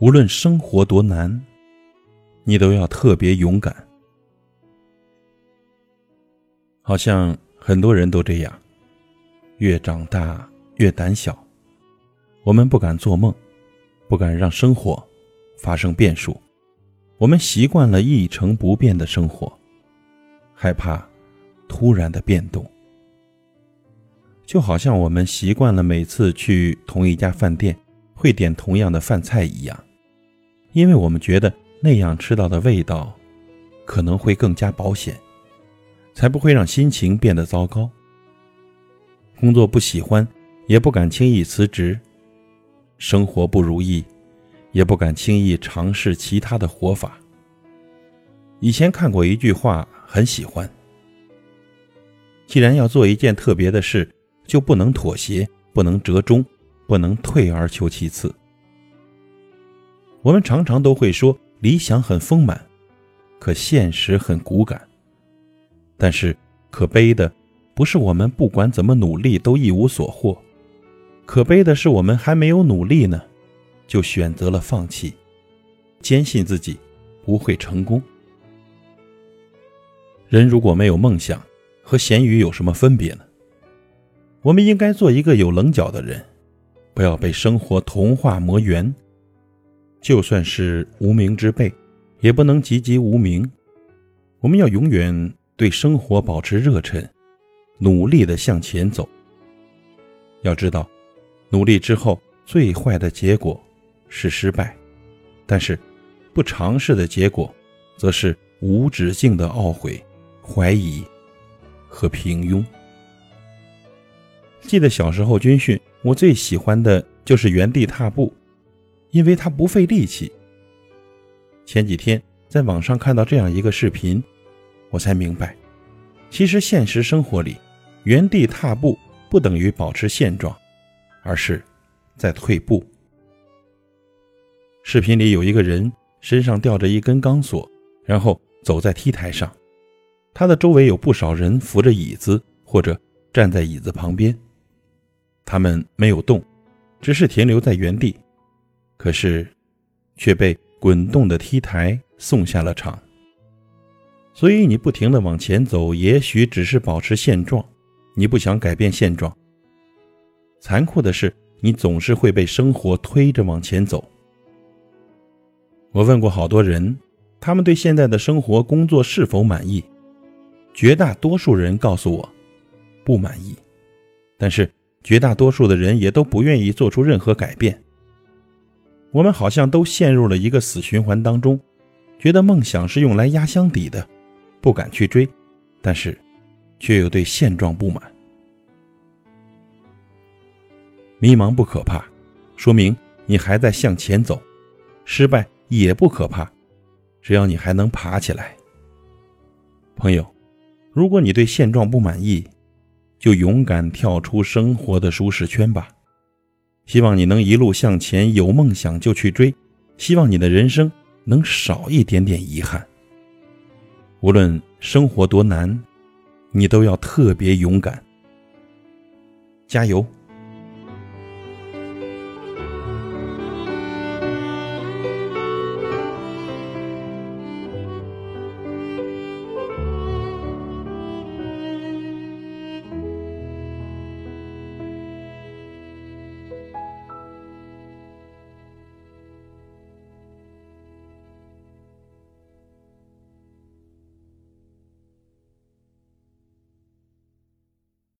无论生活多难，你都要特别勇敢。好像很多人都这样，越长大越胆小。我们不敢做梦，不敢让生活发生变数。我们习惯了一成不变的生活，害怕突然的变动。就好像我们习惯了每次去同一家饭店会点同样的饭菜一样，因为我们觉得那样吃到的味道可能会更加保险，才不会让心情变得糟糕。工作不喜欢，也不敢轻易辞职；生活不如意，也不敢轻易尝试其他的活法。以前看过一句话，很喜欢：既然要做一件特别的事。就不能妥协，不能折中，不能退而求其次。我们常常都会说理想很丰满，可现实很骨感。但是可悲的不是我们不管怎么努力都一无所获，可悲的是我们还没有努力呢，就选择了放弃，坚信自己不会成功。人如果没有梦想，和咸鱼有什么分别呢？我们应该做一个有棱角的人，不要被生活同化磨圆。就算是无名之辈，也不能籍籍无名。我们要永远对生活保持热忱，努力的向前走。要知道，努力之后最坏的结果是失败，但是不尝试的结果，则是无止境的懊悔、怀疑和平庸。记得小时候军训，我最喜欢的就是原地踏步，因为它不费力气。前几天在网上看到这样一个视频，我才明白，其实现实生活里，原地踏步不等于保持现状，而是在退步。视频里有一个人身上吊着一根钢索，然后走在 T 台上，他的周围有不少人扶着椅子或者站在椅子旁边。他们没有动，只是停留在原地，可是却被滚动的 T 台送下了场。所以你不停的往前走，也许只是保持现状，你不想改变现状。残酷的是，你总是会被生活推着往前走。我问过好多人，他们对现在的生活、工作是否满意？绝大多数人告诉我，不满意。但是。绝大多数的人也都不愿意做出任何改变。我们好像都陷入了一个死循环当中，觉得梦想是用来压箱底的，不敢去追，但是却又对现状不满。迷茫不可怕，说明你还在向前走；失败也不可怕，只要你还能爬起来。朋友，如果你对现状不满意，就勇敢跳出生活的舒适圈吧，希望你能一路向前，有梦想就去追，希望你的人生能少一点点遗憾。无论生活多难，你都要特别勇敢，加油！